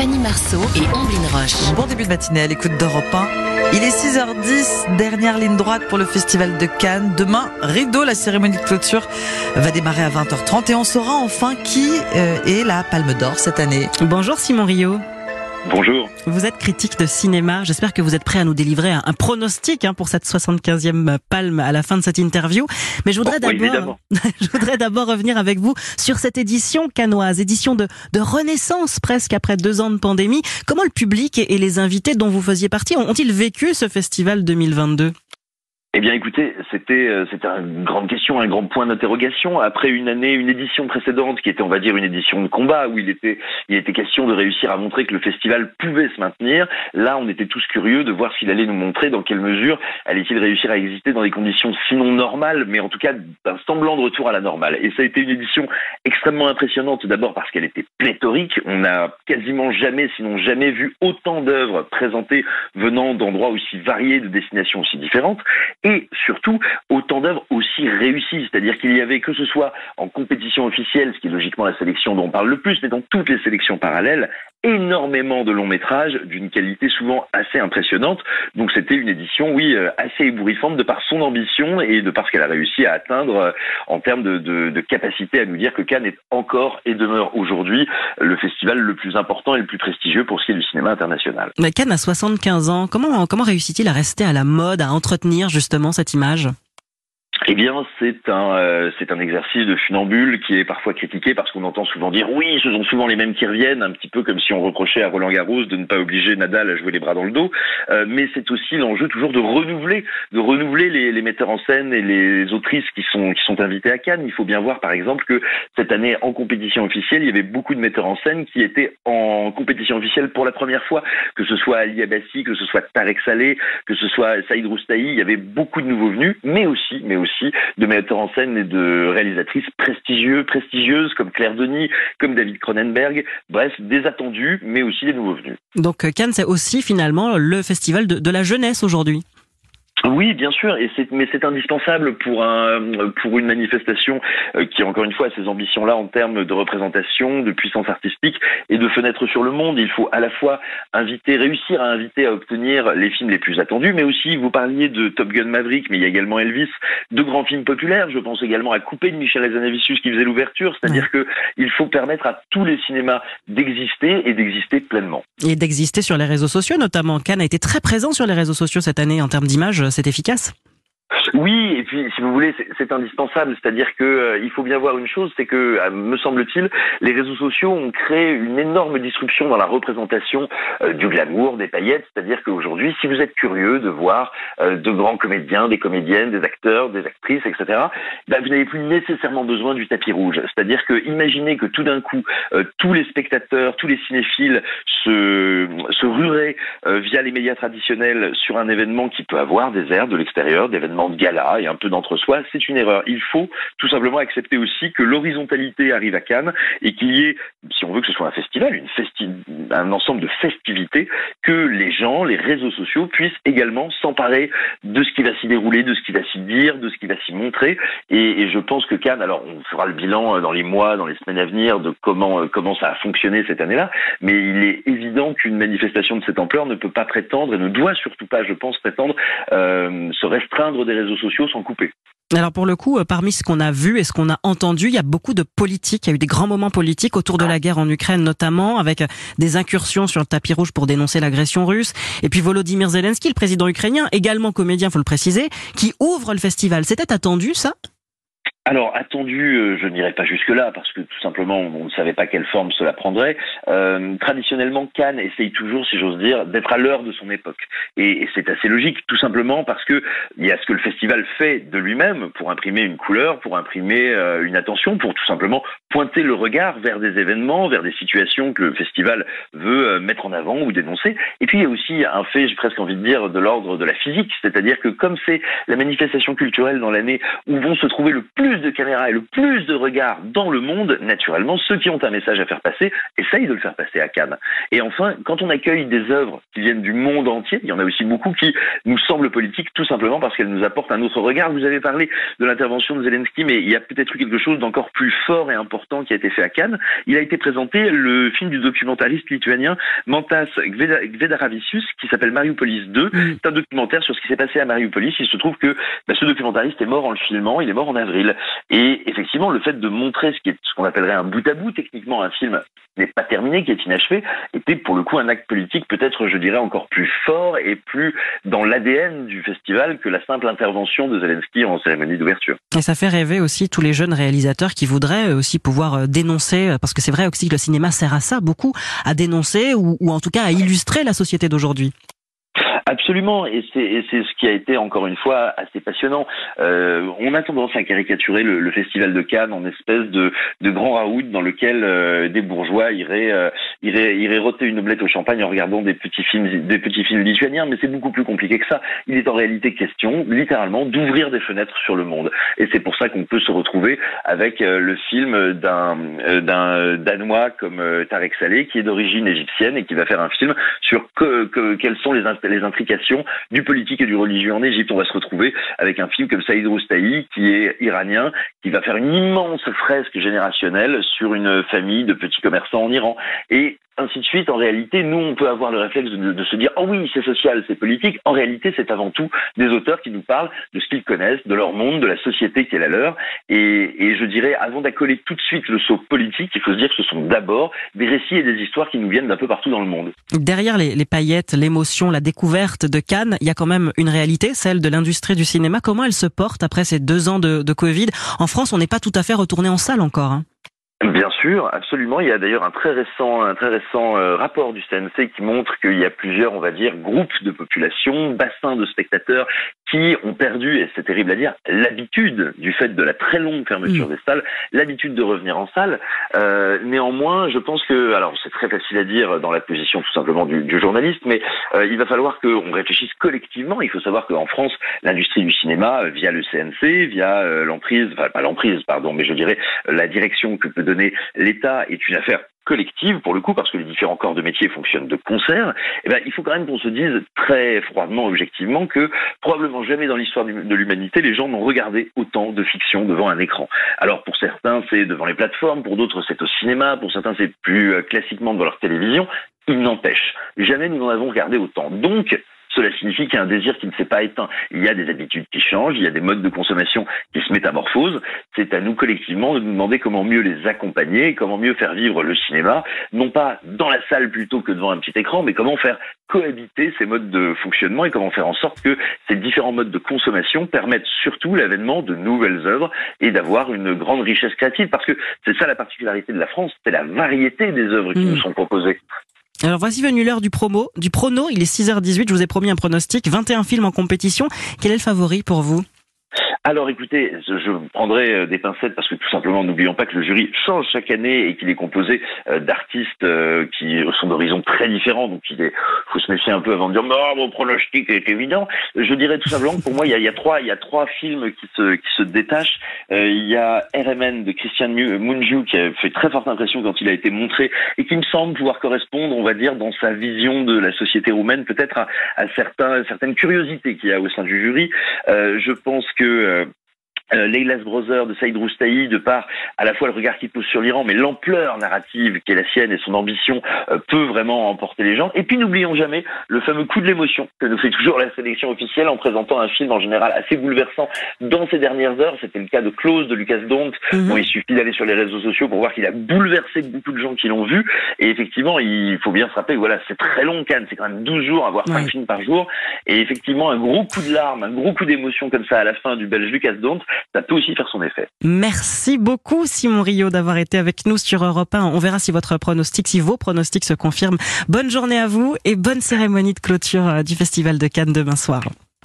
Fanny Marceau et Amblin Roche. Bon début de matinée à l'écoute d'Europe 1. Il est 6h10, dernière ligne droite pour le Festival de Cannes. Demain, rideau, la cérémonie de clôture va démarrer à 20h30 et on saura enfin qui euh, est la Palme d'Or cette année. Bonjour Simon Rio. Bonjour. Vous êtes critique de cinéma. J'espère que vous êtes prêt à nous délivrer un, pronostic hein, pour cette 75e palme à la fin de cette interview. Mais je voudrais Oh, d'abord, je voudrais d'abord revenir avec vous sur cette édition canoise, édition de, de renaissance presque après deux ans de pandémie. Comment le public et, et les invités dont vous faisiez partie ont- ont-ils vécu ce festival 2022 Eh bien, écoutez, c'était euh, c'était une grande question, un grand point d'interrogation. Après une année, une édition précédente qui était, on va dire, une édition de combat où il était il était question de réussir à montrer que le festival pouvait se maintenir. Là, on était tous curieux de voir s'il allait nous montrer dans quelle mesure allait-il réussir à exister dans des conditions sinon normales, mais en tout cas d'un semblant de retour à la normale. Et ça a été une édition extrêmement impressionnante. D'abord parce qu'elle était pléthorique. On n'a quasiment jamais, sinon jamais vu autant d'œuvres présentées venant d'endroits aussi variés, de destinations aussi différentes et surtout autant d'œuvres aussi réussies. C'est-à-dire qu'il y avait, que ce soit en compétition officielle, ce qui est logiquement la sélection dont on parle le plus, mais dans toutes les sélections parallèles, énormément de longs métrages d'une qualité souvent assez impressionnante. Donc c'était une édition, oui, euh, assez ébouriffante de par son ambition et de par ce qu'elle a réussi à atteindre euh, en termes de, de, de capacité à nous dire que Cannes est encore et demeure aujourd'hui le festival le plus important et le plus prestigieux pour ce qui est du cinéma international. Mais Cannes a 75 ans. Comment, comment réussit-il à rester à la mode, à entretenir justement cette image? Eh bien, c'est un euh, c'est un exercice de funambule qui est parfois critiqué parce qu'on entend souvent dire oui, ce sont souvent les mêmes qui reviennent, un petit peu comme si on reprochait à Roland Garros de ne pas obliger Nadal à jouer les bras dans le dos. Euh, mais c'est aussi l'enjeu toujours de renouveler, de renouveler les, les metteurs en scène et les autrices qui sont qui sont invités à Cannes. Il faut bien voir, par exemple, que cette année en compétition officielle, il y avait beaucoup de metteurs en scène qui étaient en compétition officielle pour la première fois, que ce soit Ali Abassi, que ce soit Tarek Saleh, que ce soit Saïd Roustahi. Il y avait beaucoup de nouveaux venus, mais aussi, mais aussi de metteurs en scène et de réalisatrices prestigieux, prestigieuses comme Claire Denis, comme David Cronenberg. Bref, des attendus, mais aussi des nouveaux venus. Donc euh, Cannes, c'est aussi finalement le festival de, de la jeunesse aujourd'hui. Oui, bien sûr, et c'est mais c'est indispensable pour un pour une manifestation euh, qui encore une fois a ces ambitions-là en termes de représentation, de puissance artistique et de fenêtre sur le monde. Il faut à la fois inviter, réussir à inviter à obtenir les films les plus attendus, mais aussi vous parliez de Top Gun Maverick, mais il y a également Elvis, de grands films populaires. Je pense également à Coupé de Michel Hazanavicius qui faisait l'ouverture, c'est-à-dire que il faut permettre à tous les cinémas d'exister et d'exister pleinement. Et d'exister sur les réseaux sociaux, notamment. Cannes a été très présent sur les réseaux sociaux cette année en termes d'image, c'est efficace. Oui, et puis si vous voulez, c'est- indispensable. C'est-à-dire que euh, il faut bien voir une chose, c'est que, euh, me semble-t-il, les réseaux sociaux ont créé une énorme disruption dans la représentation euh, du glamour, des paillettes. C'est-à-dire qu'aujourd'hui, si vous êtes curieux de voir euh, de grands comédiens, des comédiennes, des acteurs, des actrices, etc., ben, vous n'avez plus nécessairement besoin du tapis rouge. C'est-à-dire que imaginez que tout d'un coup, tous les spectateurs, tous les cinéphiles se, se ruraient euh, via les médias traditionnels sur un événement qui peut avoir des airs de l'extérieur, d'événements de gala et un peu d'entre-soi, c'est une erreur. Il faut tout simplement accepter aussi que l'horizontalité arrive à Cannes et qu'il y ait, si on veut que ce soit un festival, un ensemble de festivités, que les gens, les réseaux sociaux puissent également s'emparer de ce qui va s'y dérouler, de ce qui va s'y dire, de ce qui va s'y montrer. Et, et je pense que Cannes, alors on fera le bilan euh, dans les mois, dans les semaines à venir de comment euh, comment ça a fonctionné cette année-là, mais il est évident qu'une manifestation de cette ampleur ne peut pas prétendre et ne doit surtout pas, je pense, prétendre euh, se restreindre des réseaux sociaux sans couper. Alors pour le coup, euh, parmi ce qu'on a vu et ce qu'on a entendu, il y a beaucoup de politique. Il y a eu des grands moments politiques autour de la guerre en Ukraine notamment, avec euh, des incursions sur le tapis rouge pour dénoncer l'agression russe. Et puis Volodymyr Zelensky, le président ukrainien, également comédien, faut le préciser, qui ouvre le festival. C'était attendu ça? Alors, attendu, euh, je n'irai pas jusque-là, parce que tout simplement, on ne savait pas quelle forme cela prendrait. Euh, traditionnellement, Cannes essaye toujours, si j'ose dire, d'être à l'heure de son époque. Et, c'est assez logique, tout simplement parce que il y a ce que le festival fait de lui-même pour imprimer une couleur, pour imprimer euh, une attention, pour tout simplement pointer le regard vers des événements, vers des situations que le festival veut mettre en avant ou dénoncer. Et puis, il y a aussi un fait, j'ai presque envie de dire, de l'ordre de la physique, c'est-à-dire que comme c'est la manifestation culturelle dans l'année où vont se trouver le plus plus de caméras et le plus de regards dans le monde, naturellement, ceux qui ont un message à faire passer essayent de le faire passer à Cannes. Et enfin, quand on accueille des œuvres qui viennent du monde entier, il y en a aussi beaucoup qui nous semblent politiques tout simplement parce qu'elles nous apportent un autre regard. Vous avez parlé de l'intervention de Zelensky, mais il y a peut-être eu quelque chose d'encore plus fort et important qui a été fait à Cannes. Il a été présenté le film du documentariste lituanien Mantas Gvedaravicius qui s'appelle Mariupolis 2. C'est un documentaire sur ce qui s'est passé à Mariupolis. Il se trouve que bah, ce documentariste est mort en le filmant. Il est mort en avril. Et effectivement, le fait de montrer ce qu'on appellerait un bout à bout techniquement un film n'est pas terminé, qui est inachevé, était pour le coup un acte politique peut-être, je dirais, encore plus fort et plus dans l'ADN du festival que la simple intervention de Zelensky en cérémonie d'ouverture. Et ça fait rêver aussi tous les jeunes réalisateurs qui voudraient aussi pouvoir euh, dénoncer, euh, parce que c'est vrai aussi que le cinéma sert à ça beaucoup, à dénoncer ou en tout cas à illustrer la société d'aujourd'hui. Absolument, et c'est ce qui a été encore une fois assez passionnant. Euh, on a tendance à caricaturer le, le, festival de Cannes en espèce de, de grand raout dans lequel euh, des bourgeois iraient, euh, iraient, iraient roter une omelette au champagne en regardant des petits films, des petits films lituaniens, mais c'est beaucoup plus compliqué que ça. Il est en réalité question, littéralement, d'ouvrir des fenêtres sur le monde, et c'est pour ça qu'on peut se retrouver avec euh, le film d'un euh, d'un danois comme Tarek Saleh qui est d'origine égyptienne et qui va faire un film sur que, que, quelles sont les, les du politique et du religieux en Égypte. On va se retrouver avec un film comme Saïd Roustahi, qui est iranien, qui va faire une immense fresque générationnelle sur une famille de petits commerçants en Iran. Et ainsi de suite. En réalité, nous, on peut avoir le réflexe de, se dire, oh oui, c'est social, c'est politique. En réalité, c'est avant tout des auteurs qui nous parlent de ce qu'ils connaissent, de leur monde, de la société qui est la leur. Et, je dirais, avant d'accoler tout de suite le saut politique, il faut se dire que ce sont d'abord des récits et des histoires qui nous viennent d'un peu partout dans le monde. Derrière les, paillettes, l'émotion, la découverte de Cannes, il y a quand même une réalité, celle de l'industrie du cinéma. Comment elle se porte après ces deux ans de, de Covid? En France, on n'est pas tout à fait retourné en salle encore. Hein. Bien sûr, absolument. Il y a d'ailleurs un très récent, un très récent euh, rapport du CNC qui montre qu'il y a plusieurs, on va dire, groupes de population, bassins de spectateurs qui ont perdu, et c'est terrible à dire, l'habitude du fait de la très longue fermeture mm. des salles, l'habitude de revenir en salle. Euh, néanmoins, je pense que, alors c'est très facile à dire dans la position tout simplement du, du journaliste, mais euh, il va falloir qu'on réfléchisse collectivement. Il faut savoir qu'en France, l'industrie du cinéma, via le CNC, via euh, l'emprise, enfin pas l'emprise, pardon, mais je dirais la direction que peut donner l'État est une affaire collective pour le coup parce que les différents corps de métier fonctionnent de concert, eh ben, il faut quand même qu'on se dise très froidement, objectivement, que probablement jamais dans l'histoire de l'humanité les gens n'ont regardé autant de fiction devant un écran. Alors pour certains c'est devant les plateformes, pour d'autres c'est au cinéma, pour certains c'est plus euh, classiquement devant leur télévision. Il n'empêche, jamais nous en avons regardé autant. Donc cela signifie qu'il y a un désir qui ne s'est pas éteint. Il y a des habitudes qui changent, il y a des modes de consommation qui se métamorphosent. C'est à nous collectivement de nous demander comment mieux les accompagner, comment mieux faire vivre le cinéma, non pas dans la salle plutôt que devant un petit écran, mais comment faire cohabiter ces modes de fonctionnement et comment faire en sorte que ces différents modes de consommation permettent surtout l'avènement de nouvelles œuvres et d'avoir une grande richesse créative. Parce que c'est ça la particularité de la France, c'est la variété des œuvres qui mmh. nous sont proposées. Alors voici venu l'heure du promo, du prono. Il est 6h18. Je vous ai promis un pronostic. 21 films en compétition. Quel est le favori pour vous? Alors écoutez, je prendrai euh, des pincettes parce que tout simplement, n'oublions pas que le jury change chaque année et qu'il est composé euh, d'artistes euh, qui sont d'horizons très différents. Donc il faut se méfier un peu avant de dire non, mon pronostic est évident. Je dirais tout simplement que pour moi, il y a, il y a trois, il y a trois films qui se qui se détachent. il y a RMN de Christian Munju qui a fait très forte impression quand il a été montré et qui me semble pouvoir correspondre, on va dire, dans sa vision de la société roumaine, peut-être à, à certains certaines curiosités qu'il y a au sein du jury. je pense que euh, Leila's Brother de Saïd Roustahi, de par à la fois le regard qu'il pose sur l'Iran, mais l'ampleur narrative qui est la sienne et son ambition euh, peut vraiment emporter les gens. Et puis n'oublions jamais le fameux coup de l'émotion que nous fait toujours la sélection officielle en présentant un film en général assez bouleversant dans ces dernières heures. C'était le cas de Close de Lucas Dont. Mhm. il suffit d'aller sur les réseaux sociaux pour voir qu'il a bouleversé beaucoup de gens qui l'ont vu. Et effectivement, il faut bien se rappeler, voilà, c'est très long Cannes, c'est quand même 12 jours à voir 5 films par jour. Et effectivement, un gros coup de larmes, un gros coup d'émotion comme ça à la fin du Belge Lucas Dont, Merci beaucoup Simon Rio d'avoir été avec nous sur Europe 1. On verra si votre pronostic, si vos pronostics se confirment. Bonne journée à vous et bonne cérémonie de clôture euh, du Festival de Cannes demain soir.